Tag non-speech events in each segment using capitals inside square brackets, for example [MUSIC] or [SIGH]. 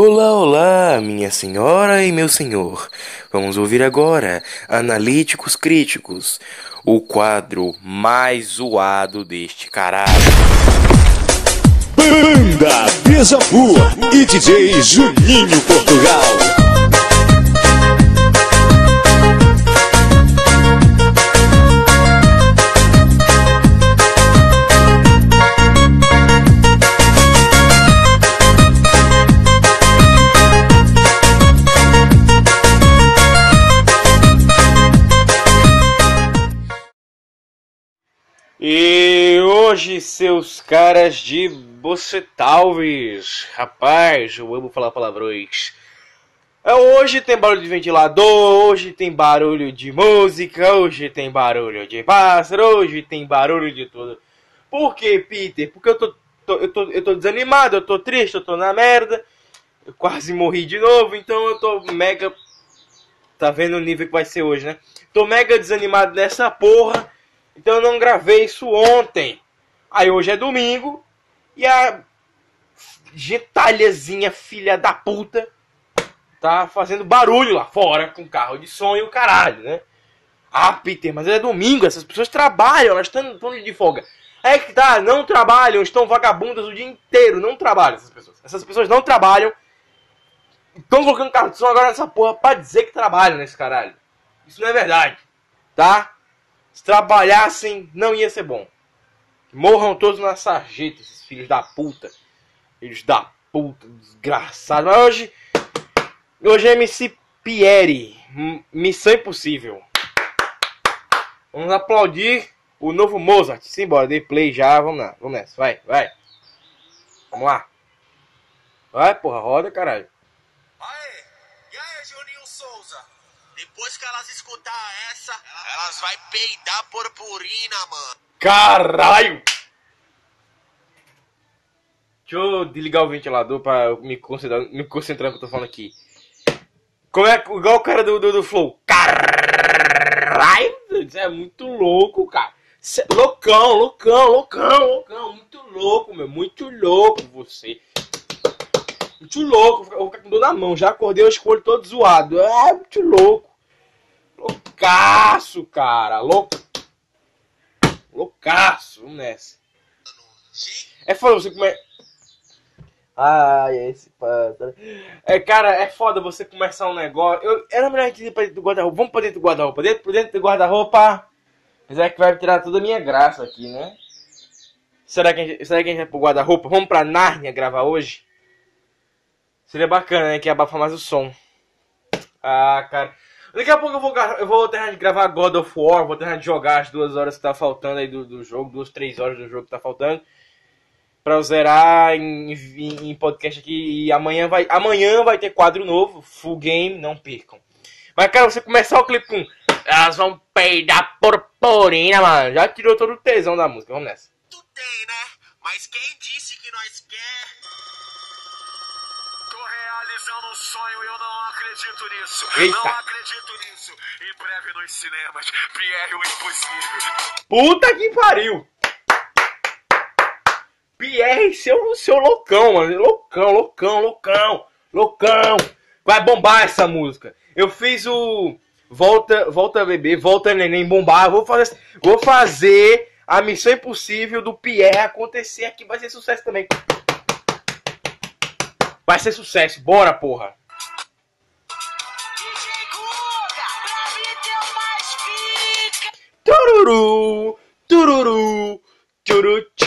Olá, olá, minha senhora e meu senhor. Vamos ouvir agora Analíticos Críticos, o quadro mais zoado deste caralho. Banda Beija e DJ Juninho Portugal. Hoje, seus caras de bocetalves, rapaz, eu amo falar palavrões. É, hoje tem barulho de ventilador, hoje tem barulho de música, hoje tem barulho de pássaro, hoje tem barulho de tudo. Por que, Peter? Porque eu tô, tô, eu, tô, eu tô desanimado, eu tô triste, eu tô na merda. Eu quase morri de novo, então eu tô mega. Tá vendo o nível que vai ser hoje, né? Tô mega desanimado nessa porra. Então eu não gravei isso ontem. Aí hoje é domingo e a gentalhazinha filha da puta tá fazendo barulho lá fora com carro de som e o caralho, né? Ah, Peter, mas é domingo, essas pessoas trabalham, elas estão de folga. É que tá, não trabalham, estão vagabundas o dia inteiro, não trabalham essas pessoas. Essas pessoas não trabalham. Estão colocando carro de som agora nessa porra pra dizer que trabalham nesse caralho. Isso não é verdade, tá? Se trabalhassem, não ia ser bom. Morram todos na sarjeta, esses filhos da puta. Filhos da puta, desgraçado. Mas hoje. Hoje é MC Pierre. Missão Impossível. Vamos aplaudir o novo Mozart. Simbora, dei play já. Vamos lá, vamos nessa. Vai, vai. Vamos lá. Vai, porra, roda, caralho. Depois que elas escutar essa, elas vai peidar purpurina, mano. Caralho! Deixa eu desligar o ventilador pra me concentrar, me concentrar no que eu tô falando aqui. Como é igual o cara do, do, do Flow. Caralho! Isso é muito louco, cara. É loucão, loucão, loucão, loucão. Muito louco, meu. Muito louco você. Muito louco. Eu vou ficar com dor na mão. Já acordei o escolho todo zoado. É muito louco. Loucaço, cara. Louco. Loucaço. Vamos nessa. É foda você comer. Ai, esse pássaro. É, cara, é foda você começar um negócio. Eu, era melhor que ir pra dentro do guarda-roupa. Vamos pra dentro do guarda-roupa. Dentro, dentro do guarda-roupa. Mas é que vai tirar toda a minha graça aqui, né? Será que a gente, será que a gente vai pro guarda-roupa? Vamos pra Nárnia gravar hoje? Seria bacana, né? Que abafa mais o som. Ah, cara. Daqui a pouco eu vou, eu vou terminar de gravar God of War, vou terminar de jogar as duas horas que tá faltando aí do, do jogo, duas, três horas do jogo que tá faltando. Pra eu zerar em, em, em, podcast aqui. E amanhã vai, amanhã vai ter quadro novo, full game, não percam. Mas, cara, você começar o clipe com. Elas vão peidar purpurina, mano. Já tirou todo o tesão da música. Vamos nessa. Tu tem, né? Mas quem disse que nós quer? Realizando um sonho e eu não acredito nisso. Eita. Não acredito nisso. Em breve nos cinemas, Pierre o Impossível. Puta que pariu! Pierre, seu, seu loucão, mano. Loucão, loucão, loucão, loucão. Vai bombar essa música. Eu fiz o Volta, Volta Bebê, Volta Neném bombar. Vou fazer, vou fazer a Missão Impossível do Pierre acontecer aqui. Vai ser sucesso também. Vai ser sucesso, bora, porra! Tururu, tururu, turu, tchu,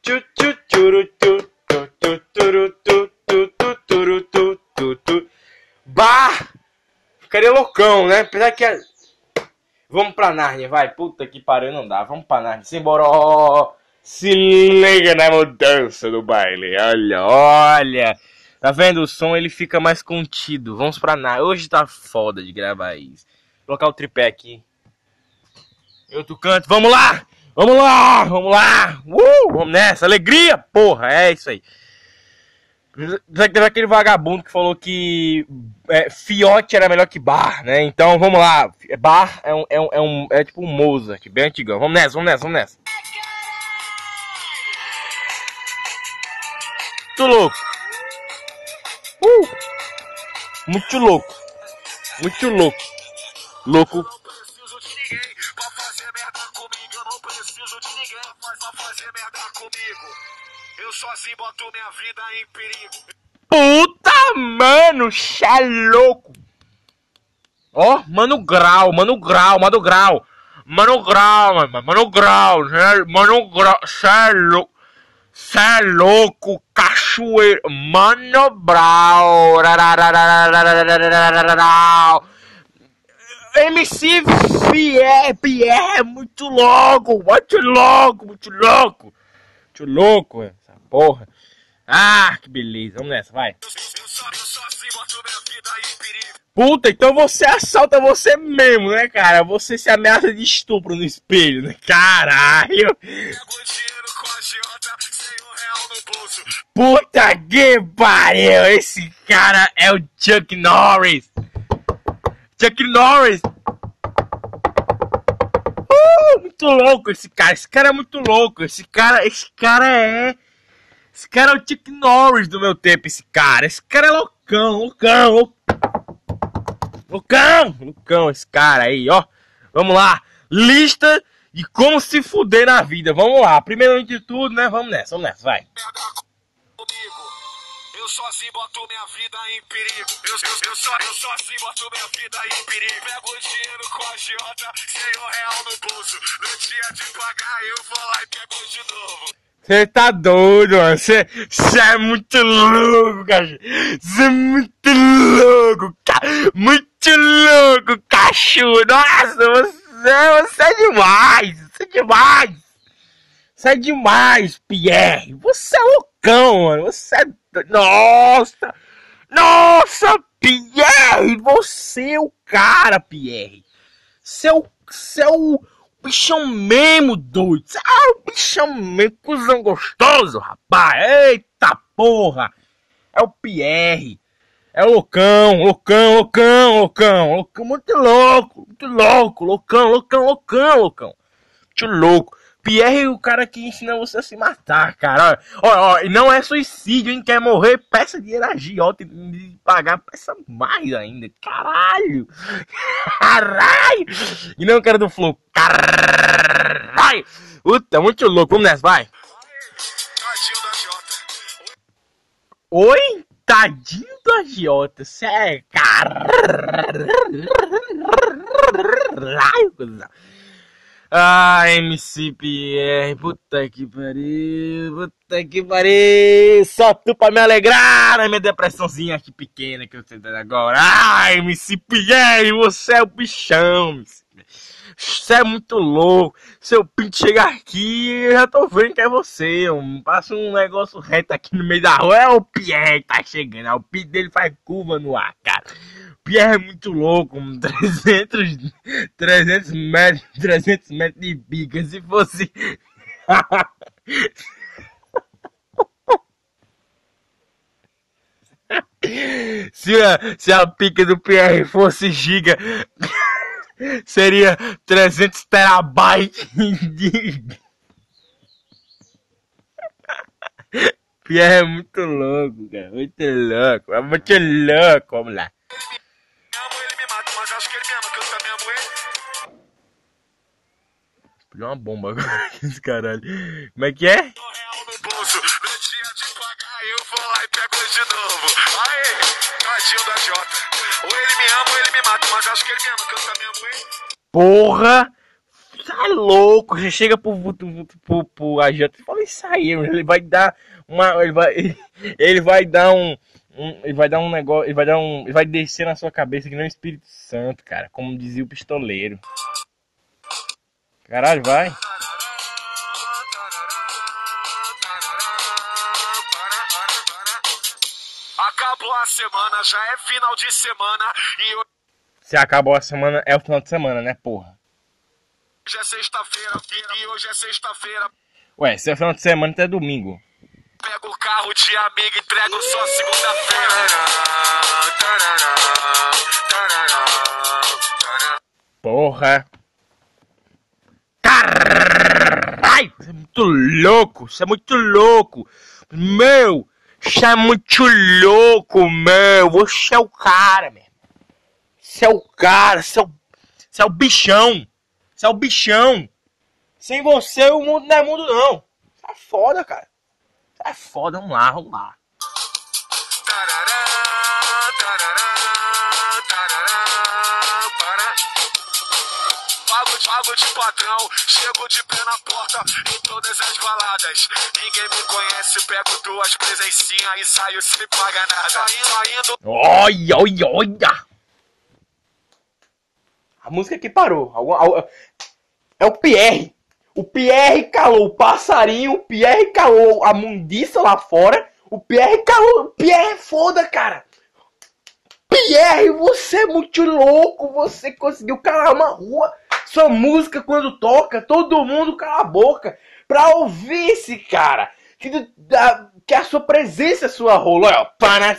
tchu, tchu, turu, tu, tu, tu, turu, tu, tu, tu, tu, tu, tu. Loucão, né? Apesar que é... Vamos pra Narnia, vai. Puta que pariu, não dá. Vamos pra Narnia. Simbora. Se liga na mudança do baile. Olha, olha. Tá vendo? O som ele fica mais contido. Vamos pra nada. Hoje tá foda de gravar isso. Vou colocar o tripé aqui. Eu tu canto. Vamos lá! Vamos lá! Vamos lá! Uh! Vamos nessa! Alegria! Porra! É isso aí. Já que teve aquele vagabundo que falou que é, fiote era melhor que bar, né? Então vamos lá. Bar é, um, é, um, é, um, é tipo um Mozart, bem antigão. Vamos nessa, vamos nessa, vamos nessa. Tô louco. Uh! Muito louco. Muito louco. Louco. Puta, mano, xé louco. Ó, oh, mano grau, mano grau, mano grau. Mano grau, mano, mano grau, é, mano grau, xé louco. Cê é louco, cachoeiro. Mano Brau. MC Pierre, Pierre é muito louco, muito louco, muito louco. Muito louco, é, essa porra. Ah, que beleza. Vamos nessa, vai. Puta, então você assalta você mesmo, né, cara? Você se ameaça de estupro no espelho, né? Caralho! Puta que pariu! Esse cara é o Chuck Norris! Chuck Norris! Uh, muito louco esse cara! Esse cara é muito louco! Esse cara, esse cara é. Esse cara é o Chuck Norris do meu tempo, esse cara! Esse cara é loucão, loucão! Loucão! Loucão, esse cara aí, ó! Vamos lá! Lista de como se fuder na vida. Vamos lá! Primeiro de tudo, né? Vamos nessa, vamos nessa, vai! Eu sozinho boto minha vida em perigo. Eu, eu, eu, só, eu sozinho boto minha vida em perigo. Pego o dinheiro com a sem um real no bolso. No dia de pagar, eu vou lá e pego de novo. Você tá doido, mano. Você é muito louco, cara. Você é muito louco, cara. Muito louco, cachorro. Nossa, você, você é demais. Você é demais. Você é demais, Pierre. Você é loucão, mano. Você é. Nossa! Nossa, Pierre! Você é o cara, Pierre. Você é o. Você é o bichão mesmo, doido. Você é o bichão mesmo, cuzão gostoso, rapaz. Eita porra! É o Pierre. É o loucão, loucão, loucão, loucão, loucão, muito louco, muito louco, loucão, loucão, loucão, loucão. Muito louco. Pierre é o cara que ensina você a se matar, cara. Ó, ó, e não é suicídio, hein? Quer morrer, peça dinheiro a agiota e pagar, peça mais ainda. Caralho! [LAUGHS] Caralho! E não o cara do flow. Caralho! Puta, muito louco. Vamos nessa, vai. Oi? Tadinho do agiota. Caralho, cuzão. Ah, MC Pierre, puta que pariu, puta que pariu, só tu pra me alegrar na minha depressãozinha aqui pequena que eu tô dando agora. Ah, MC Pierre, você é o bichão, MC. Você é muito louco. Seu pinto chegar aqui, eu já tô vendo que é você. Um, passa um negócio reto aqui no meio da rua. É o Pierre que tá chegando. O pinto dele faz curva no ar, cara. Pierre é muito louco. um [LAUGHS] 300, 300 metros, 300 metros de bica. Se fosse. [LAUGHS] se, a, se a pica do Pierre fosse giga. Seria 300 terabytes. [LAUGHS] Pierre é muito louco, cara. Muito louco. É muito louco. Vamos lá. Explodiu uma bomba agora. [LAUGHS] Esse caralho. Como é que é? Eu vou lá e pego de novo. Aê, tadinho da Jota. Ou ele me ama ou ele me mata, mas acho que ele me ama, que eu também amo ele. Porra! Tá louco! Já chega pro, pro, pro, pro agente e fala isso aí, ele vai dar uma. Ele vai, [LAUGHS] ele vai dar um, um- Ele vai dar um negócio. Ele vai dar um. Ele vai descer na sua cabeça que nem o Espírito Santo, cara. Como dizia o pistoleiro. Caralho, vai. Semana, já é final de semana e Se acabou a semana, é o final de semana, né, porra? hoje é sexta-feira. E hoje é sexta-feira. Ué, se é final de semana, até domingo. Pego o carro de amigo, entrego só segunda-feira. Porra. Caralho, é muito louco, isso é muito louco. Meu, isso é muito louco, meu. Você é o cara, meu. Você é o cara, você é o, você é o bichão. Você é o bichão. Sem você o mundo não é mundo, não. É foda, cara. É foda, vamos lá, vamos lá. Pago, pago de padrão, chego de pé na porta em todas as baladas. Ninguém me conhece, pego duas presencinhas e saio sem pagar nada. Saindo, saindo, Olha, olha, olha! A música que parou. É o Pierre. O Pierre calou o passarinho, o Pierre calou a mundiça lá fora. O Pierre calou. O Pierre é foda, cara. Pierre, você é muito louco. Você conseguiu calar uma rua. Sua música, quando toca, todo mundo cala a boca pra ouvir esse cara. Que, da- que a sua presença é sua rola. Ó. Pana-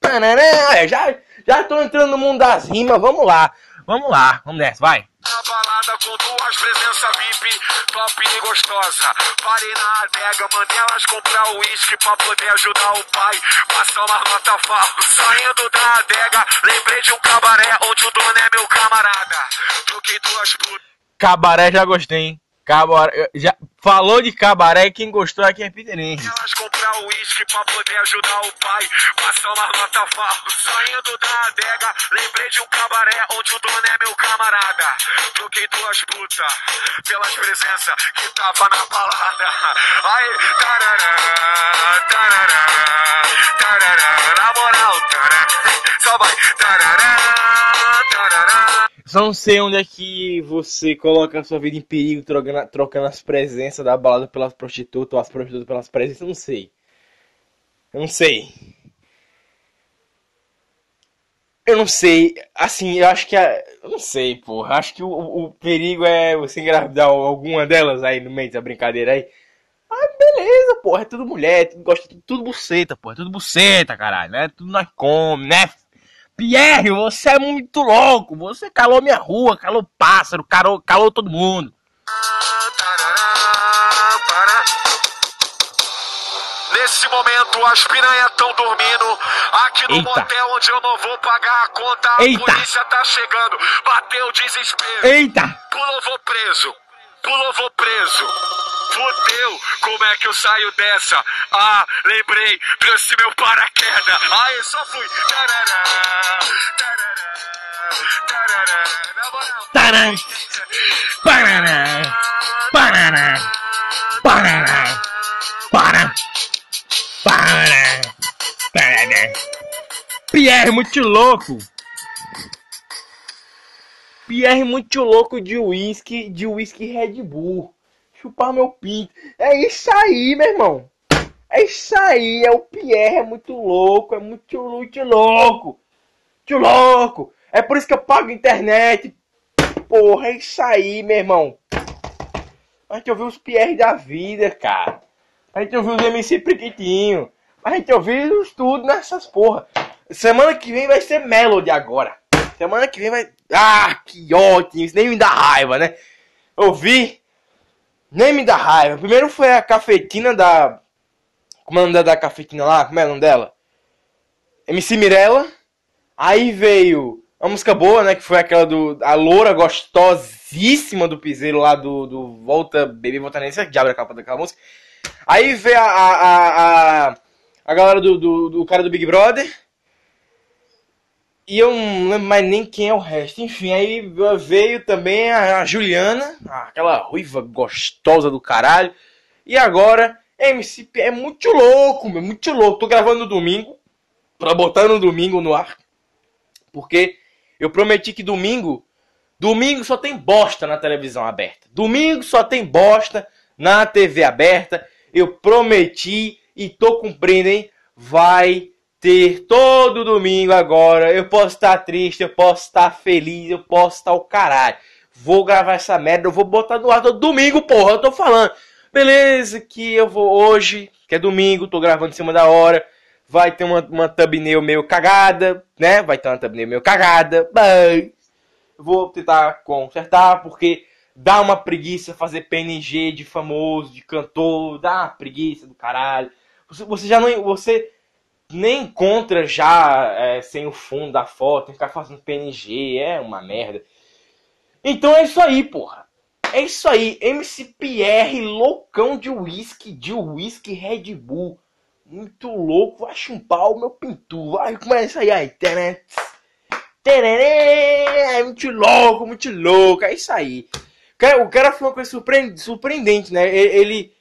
Panará, é, já, já tô entrando no mundo das rimas, vamos lá. Vamos lá, vamos nessa, vai. Na balada com duas presenças VIP, top e gostosa. Parei na adega, mandei elas comprar o uísque pra poder ajudar o pai. Passar uma nota falsa. Saindo da adega, lembrei de um cabaré onde o dono é meu camarada. Troquei duas putas. Cabaré já gostei, hein? Cabaré, já, falou de cabaré, quem gostou aqui é Peterense. Elas comprar o uísque pra poder ajudar o pai. Passar uma nota falsa. Saindo da adega, lembrei de um cabaré onde o dono é meu camarada. Troquei duas putas pelas presenças que tava na balada. Aí, tarará, tarará, tarará, na moral, tarará, só vai, tarará, tarará. Não sei onde é que você coloca a sua vida em perigo trocando, trocando as presenças da balada pelas prostitutas ou as prostitutas pelas presenças, não sei. Eu não sei. Eu não sei. Assim, eu acho que a... Eu não sei, porra. Acho que o, o- perigo é você engravidar alguma delas aí no meio dessa brincadeira aí. Ah, beleza, porra. É tudo mulher, gosta tudo, tudo buceta, porra. É tudo buceta, caralho, né? Tudo nós come, né? Pierre, você é muito louco. Você calou minha rua, calou pássaro, calou, calou todo mundo. Nesse momento as piranhas estão dormindo Aqui no Eita. motel onde eu não vou pagar a conta A Eita. polícia tá chegando Bateu o desespero Eita! Pulou, vou preso Pulou, vou preso Fudeu, como é que eu saio dessa? Ah, lembrei, trouxe meu paraquedas Aí, só fui Tarará, tarará, tarará. Na moral Taran! Parará! Parará! Parará! Para! Para! Para! Pierre muito louco! Pierre muito louco de uísque, de uísque Red Bull. Chupar meu pinto. É isso aí, meu irmão. É isso aí, é o Pierre, é muito louco, é muito, muito louco. Muito louco. É por isso que eu pago internet. Porra, é isso aí, meu irmão. A gente ouviu os Pierre da vida, cara. A gente ouviu os MC Priquitinho. A gente ouviu os tudo nessas porra. Semana que vem vai ser Melody agora. Semana que vem vai. Ah, que ótimo. Isso nem me dá raiva, né? Ouvi. Nem me dá raiva. Primeiro foi a cafetina da. Como é o nome da- cafetina lá? Como é o nome dela? MC Mirella. Aí veio uma música boa, né? Que foi aquela do. A loura gostosíssima do piseiro lá do, do Volta Baby Volta Nesse. Que diabo é a capa daquela música. Aí veio a. A, a, a, a galera do, do, do cara do Big Brother. E eu não lembro mais nem quem é o resto. Enfim, aí veio também a, Juliana, aquela ruiva gostosa do caralho. E agora, MCP é muito louco, meu, muito louco. Tô gravando no domingo, pra botar no domingo no ar. Porque eu prometi que domingo, domingo só tem bosta na televisão aberta. Domingo só tem bosta na TV aberta. Eu prometi e tô cumprindo, hein? Vai ter todo domingo agora. Eu posso estar triste, eu posso estar feliz, eu posso estar o caralho. Vou gravar essa merda, eu vou botar no ar todo domingo, porra. Eu tô falando. Beleza, que eu vou hoje, que é domingo, tô gravando em cima da hora. Vai ter uma, uma thumbnail meio cagada, né? Vai ter uma thumbnail meio cagada, mas vou tentar consertar, porque dá uma preguiça fazer PNG de famoso, de cantor, dá uma preguiça do caralho. Você, você já não. Você nem encontra já é, sem o fundo da foto, tem que ficar fazendo PNG, é uma merda. Então é isso aí, porra. É isso aí, MC Pierre, loucão de uísque, de uísque Red Bull. Muito louco, vai chumpar o meu pintu. Vai, começa aí, aí. Tereré, tereré, muito louco, muito louco. É isso aí. O cara, o cara foi uma coisa surpreendente, né? Ele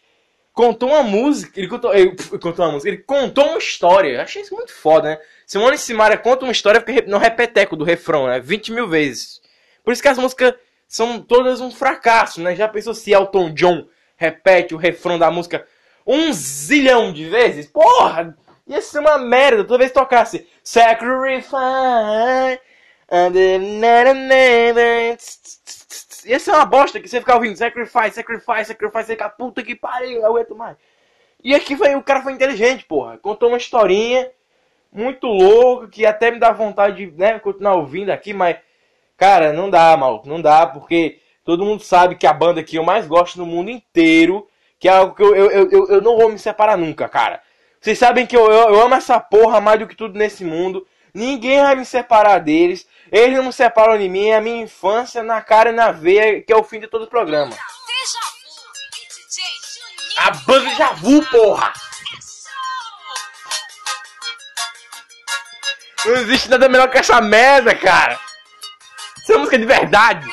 contou uma música. Ele contou, ele contou uma música. Ele contou uma história. Achei isso muito foda, né? Simone Simaria conta uma história porque no repeteco do refrão, né? 20 mil vezes. Por isso que as músicas são todas um fracasso, né? Já pensou se Elton John repete o refrão da música um zilhão de vezes? Porra! Ia ser uma merda toda vez que tocasse Sacrifice and never Ia ser uma bosta que você ficava ouvindo Sacrifice, Sacrifice, Sacrifice, você fica puta que pariu, eu aguento mais. E aqui foi, o cara foi inteligente, porra. Contou uma historinha muito louca que até me dá vontade de né, continuar ouvindo aqui, mas Cara, não dá, maluco, não dá, porque todo mundo sabe que a banda que eu mais gosto no mundo inteiro, que é algo que eu, eu, eu, eu não vou me separar nunca, cara. Vocês sabem que eu, eu, eu amo essa porra mais do que tudo nesse mundo. Ninguém vai me separar deles. Eles não separam de mim. É a minha infância na cara e na veia, que é o fim de todo o programa. A banda Javu, porra! Não existe nada melhor que essa merda, cara! Essa música é de verdade.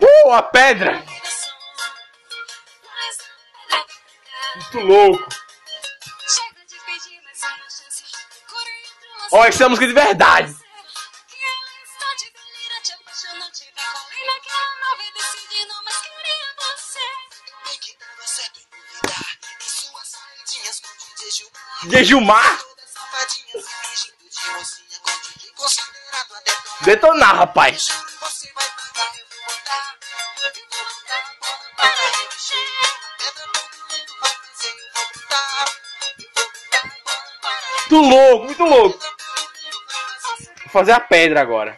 Uh, a pedra. Muito louco. Ó, essa é música de verdade. Jejumar? Detonar, rapaz. Muito louco, muito louco. Fazer a pedra agora.